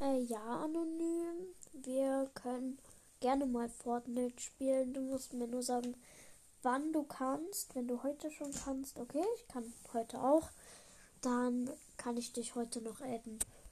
Äh, ja, anonym. Wir können gerne mal Fortnite spielen. Du musst mir nur sagen, wann du kannst. Wenn du heute schon kannst, okay, ich kann heute auch. Dann kann ich dich heute noch adden.